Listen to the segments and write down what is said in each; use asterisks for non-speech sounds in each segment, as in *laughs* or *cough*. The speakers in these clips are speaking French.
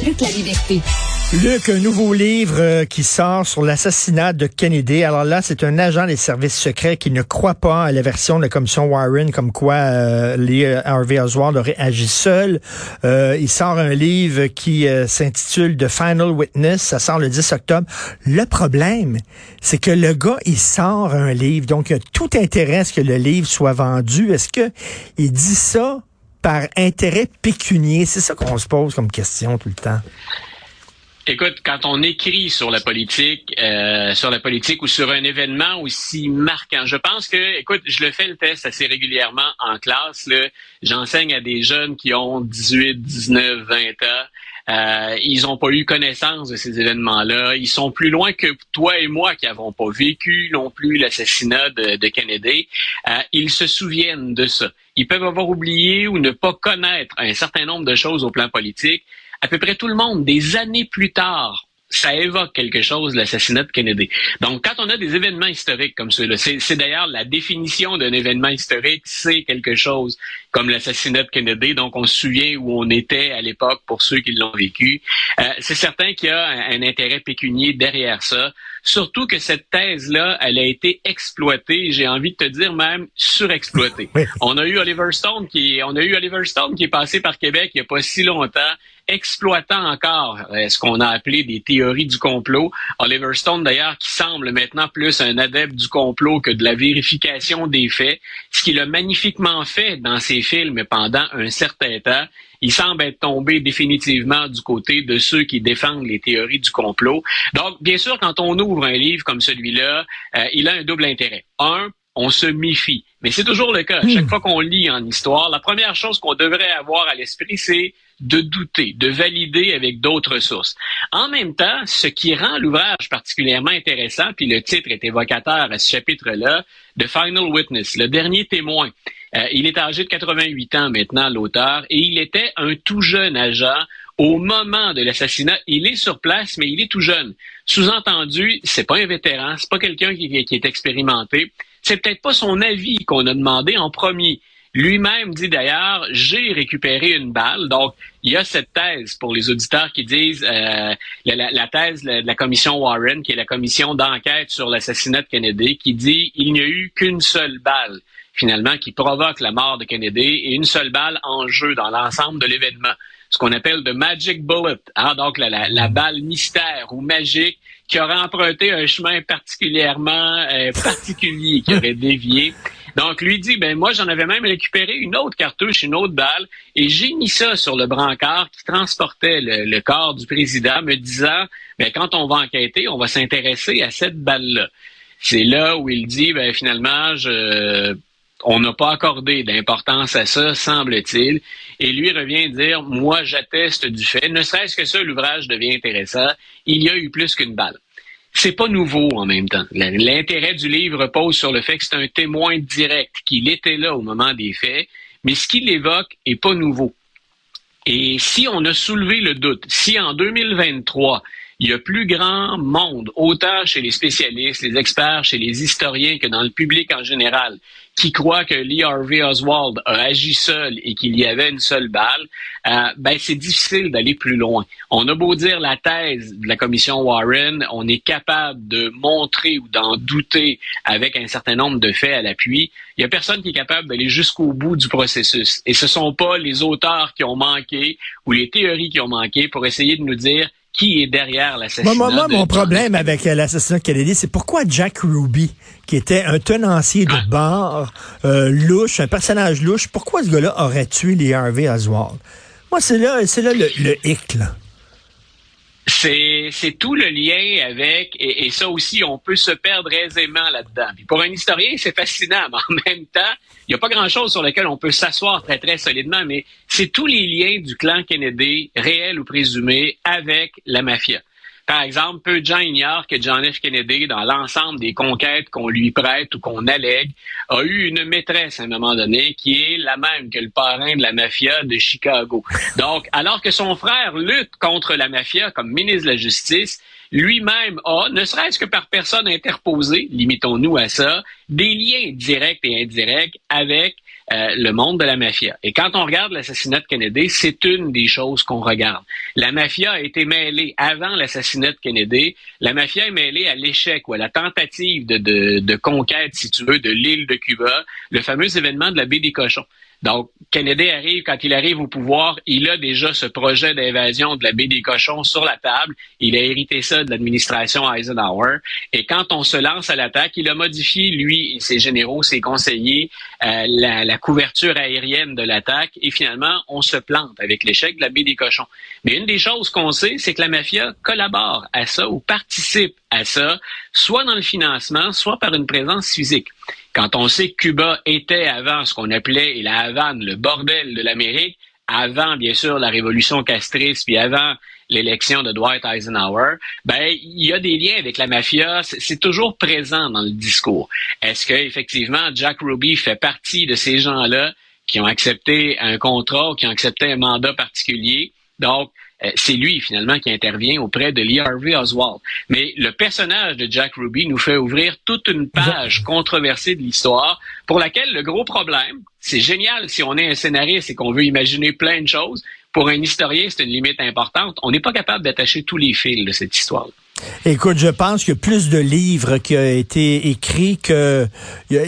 Luc la liberté. Un nouveau livre euh, qui sort sur l'assassinat de Kennedy. Alors là, c'est un agent des services secrets qui ne croit pas à la version de la commission Warren comme quoi euh, Lee Harvey Oswald aurait agi seul. Euh, il sort un livre qui euh, s'intitule The Final Witness. Ça sort le 10 octobre. Le problème, c'est que le gars, il sort un livre. Donc, il a tout intérêt à ce que le livre soit vendu. Est-ce que il dit ça par intérêt pécunier? C'est ça qu'on se pose comme question tout le temps. Écoute, quand on écrit sur la politique, euh, sur la politique ou sur un événement aussi marquant, je pense que, écoute, je le fais le test assez régulièrement en classe. J'enseigne à des jeunes qui ont 18, 19, 20 ans. Euh, ils n'ont pas eu connaissance de ces événements-là. Ils sont plus loin que toi et moi qui n'avons pas vécu non plus l'assassinat de, de, Kennedy. Euh, ils se souviennent de ça. Ils peuvent avoir oublié ou ne pas connaître un certain nombre de choses au plan politique, à peu près tout le monde, des années plus tard, ça évoque quelque chose, l'assassinat de Kennedy. Donc, quand on a des événements historiques comme ceux-là, c'est d'ailleurs la définition d'un événement historique, c'est quelque chose comme l'assassinat de Kennedy. Donc, on se souvient où on était à l'époque pour ceux qui l'ont vécu. Euh, c'est certain qu'il y a un, un, intérêt pécunier derrière ça. Surtout que cette thèse-là, elle a été exploitée, j'ai envie de te dire même surexploitée. On a eu Oliver Stone qui, on a eu Oliver Stone qui est passé par Québec il n'y a pas si longtemps, exploitant encore euh, ce qu'on a appelé des théories du complot. Oliver Stone, d'ailleurs, qui semble maintenant plus un adepte du complot que de la vérification des faits, ce qu'il a magnifiquement fait dans ses films pendant un certain temps il semble être tombé définitivement du côté de ceux qui défendent les théories du complot. Donc, bien sûr, quand on ouvre un livre comme celui-là, euh, il a un double intérêt. Un, on se méfie. Mais c'est toujours le cas. Chaque fois qu'on lit en histoire, la première chose qu'on devrait avoir à l'esprit, c'est de douter, de valider avec d'autres sources. En même temps, ce qui rend l'ouvrage particulièrement intéressant, puis le titre est évocateur à ce chapitre-là, The Final Witness, le dernier témoin. Euh, il est âgé de 88 ans maintenant, l'auteur, et il était un tout jeune agent au moment de l'assassinat. Il est sur place, mais il est tout jeune. Sous-entendu, c'est pas un vétéran, c'est pas quelqu'un qui, est expérimenté. C'est peut-être pas son avis qu'on a demandé en premier. Lui-même dit d'ailleurs, j'ai récupéré une balle. Donc, il y a cette thèse pour les auditeurs qui disent euh, la, thèse de la commission Warren, qui est la commission d'enquête sur l'assassinat de Kennedy, qui dit il n'y a eu qu'une seule balle finalement, qui provoque la mort de Kennedy et une seule balle en jeu dans l'ensemble de l'événement. Ce qu'on appelle de magic bullet, hein, donc la, la, la, balle mystère ou magique qui aurait emprunté un chemin particulièrement euh, *laughs* particulier, qui aurait dévié. Donc, lui dit, ben moi, j'en avais même récupéré une autre cartouche, une autre balle, et j'ai mis ça sur le brancard qui transportait le, le corps du président, me disant, ben quand on va enquêter, on va s'intéresser à cette balle-là. C'est là où il dit, ben finalement, je on n'a pas accordé d'importance à ça, semble-t-il. Et lui revient dire, moi, j'atteste du fait, ne serait-ce que ça, l'ouvrage devient intéressant. Il y a eu plus qu'une balle. C'est pas nouveau en même temps. L'intérêt du livre repose sur le fait que c'est un témoin direct, qu'il était là au moment des faits, mais ce qu'il évoque est pas nouveau. Et si on a soulevé le doute, si en 2023, il y a plus grand monde, autant chez les spécialistes, les experts, chez les historiens que dans le public en général, qui croit que Lee Harvey Oswald a agi seul et qu'il y avait une seule balle, euh, ben c'est difficile d'aller plus loin. On a beau dire la thèse de la commission Warren, on est capable de montrer ou d'en douter avec un certain nombre de faits à l'appui. Il y a personne qui est capable d'aller jusqu'au bout du processus. Et ce sont pas les auteurs qui ont manqué ou les théories qui ont manqué pour essayer de nous dire qui est derrière l'assassinat. Moi, moi, de mon problème avec euh, l'assassinat de Kennedy, c'est pourquoi Jack Ruby, qui était un tenancier de bar, euh, louche, un personnage louche, pourquoi ce gars-là aurait tué les Harvey Oswald? Moi, c'est là, c'est là le, le hic, là. C'est, c'est tout le lien avec, et, et, ça aussi, on peut se perdre aisément là-dedans. Pour un historien, c'est fascinant, mais en même temps, il n'y a pas grand-chose sur lequel on peut s'asseoir très, très solidement, mais c'est tous les liens du clan Kennedy, réel ou présumé, avec la mafia. Par exemple, peu de gens ignorent que John F. Kennedy, dans l'ensemble des conquêtes qu'on lui prête ou qu'on allègue, a eu une maîtresse à un moment donné qui est la même que le parrain de la mafia de Chicago. Donc, alors que son frère lutte contre la mafia comme ministre de la Justice, lui-même a, ne serait-ce que par personne interposée, limitons-nous à ça, des liens directs et indirects avec euh, le monde de la mafia. Et quand on regarde l'assassinat de Kennedy, c'est une des choses qu'on regarde. La mafia a été mêlée avant l'assassinat de Kennedy. La mafia est mêlée à l'échec ou à la tentative de, de, de conquête, si tu veux, de l'île de Cuba, le fameux événement de la baie des cochons. Donc, Kennedy arrive, quand il arrive au pouvoir, il a déjà ce projet d'invasion de la baie des cochons sur la table. Il a hérité ça de l'administration Eisenhower. Et quand on se lance à l'attaque, il a modifié, lui et ses généraux, ses conseillers, euh, la, la, couverture aérienne de l'attaque. Et finalement, on se plante avec l'échec de la baie des cochons. Mais une des choses qu'on sait, c'est que la mafia collabore à ça ou participe à ça, soit dans le financement, soit par une présence physique. Quand on sait que Cuba était avant ce qu'on appelait, la Havane, le bordel de l'Amérique, avant, bien sûr, la révolution castriste, puis avant l'élection de Dwight Eisenhower, ben, il y a des liens avec la mafia. C'est toujours présent dans le discours. Est-ce que, effectivement, Jack Ruby fait partie de ces gens-là qui ont accepté un contrat ou qui ont accepté un mandat particulier? Donc, c'est lui finalement qui intervient auprès de Lee Harvey Oswald. Mais le personnage de Jack Ruby nous fait ouvrir toute une page controversée de l'histoire pour laquelle le gros problème, c'est génial si on est un scénariste et qu'on veut imaginer plein de choses. Pour un historien, c'est une limite importante. On n'est pas capable d'attacher tous les fils de cette histoire. -là. Écoute, je pense qu'il y a plus de livres qui ont été écrits que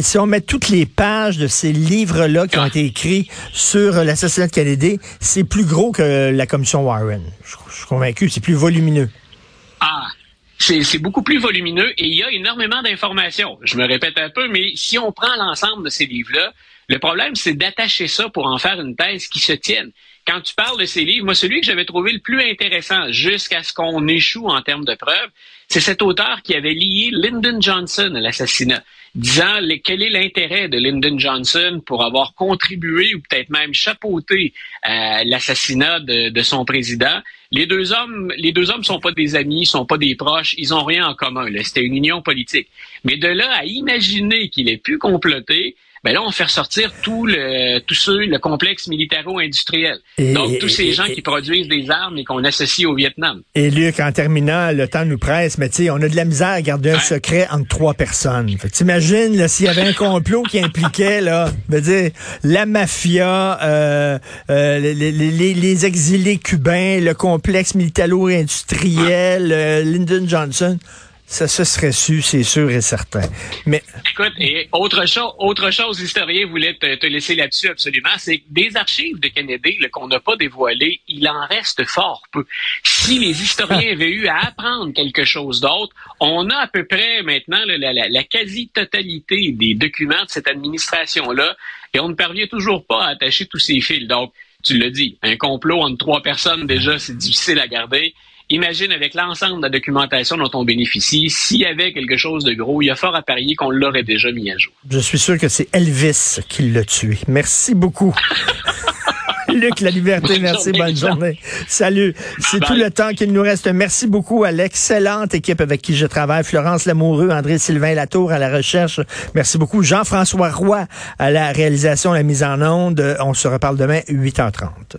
si on met toutes les pages de ces livres-là qui ont été écrits sur l'assassinat de Kennedy, c'est plus gros que la commission Warren. Je, je suis convaincu, c'est plus volumineux. Ah, c'est beaucoup plus volumineux et il y a énormément d'informations. Je me répète un peu, mais si on prend l'ensemble de ces livres-là, le problème, c'est d'attacher ça pour en faire une thèse qui se tienne. Quand tu parles de ces livres, moi, celui que j'avais trouvé le plus intéressant jusqu'à ce qu'on échoue en termes de preuves, c'est cet auteur qui avait lié Lyndon Johnson à l'assassinat, disant quel est l'intérêt de Lyndon Johnson pour avoir contribué ou peut-être même chapeauté à l'assassinat de, son président. Les deux hommes, les deux hommes sont pas des amis, sont pas des proches, ils ont rien en commun. C'était une union politique. Mais de là à imaginer qu'il ait pu comploter, ben là, on fait ressortir tout le, tout ce, le complexe militaro-industriel. Donc, tous ces gens et, qui produisent des armes et qu'on associe au Vietnam. Et Luc, en terminant, le temps nous presse, mais tu sais, on a de la misère à garder un secret entre trois personnes. T'imagines, s'il y avait un complot qui impliquait, là, veux dire, la mafia, euh, euh, les, les, les, exilés cubains, le complexe militaro-industriel, euh, Lyndon Johnson. Ça se serait su, c'est sûr et certain. Mais écoute, et autre chose, autre chose, l'historien voulait te, te laisser là-dessus absolument, c'est que des archives de Kennedy qu'on n'a pas dévoilées, il en reste fort peu. Si les historiens *laughs* avaient eu à apprendre quelque chose d'autre, on a à peu près maintenant la, la, la quasi-totalité des documents de cette administration-là, et on ne parvient toujours pas à attacher tous ces fils. Donc, tu l'as dit, un complot entre trois personnes déjà, c'est difficile à garder. Imagine avec l'ensemble de la documentation dont on bénéficie, s'il y avait quelque chose de gros, il y a fort à parier qu'on l'aurait déjà mis à jour. Je suis sûr que c'est Elvis qui l'a tué. Merci beaucoup. *laughs* Luc, la liberté, merci, bonne journée. Salut. C'est tout le temps qu'il nous reste. Merci beaucoup à l'excellente équipe avec qui je travaille. Florence Lamoureux, André-Sylvain Latour à la recherche. Merci beaucoup. Jean-François Roy à la réalisation, la mise en onde. On se reparle demain, 8h30.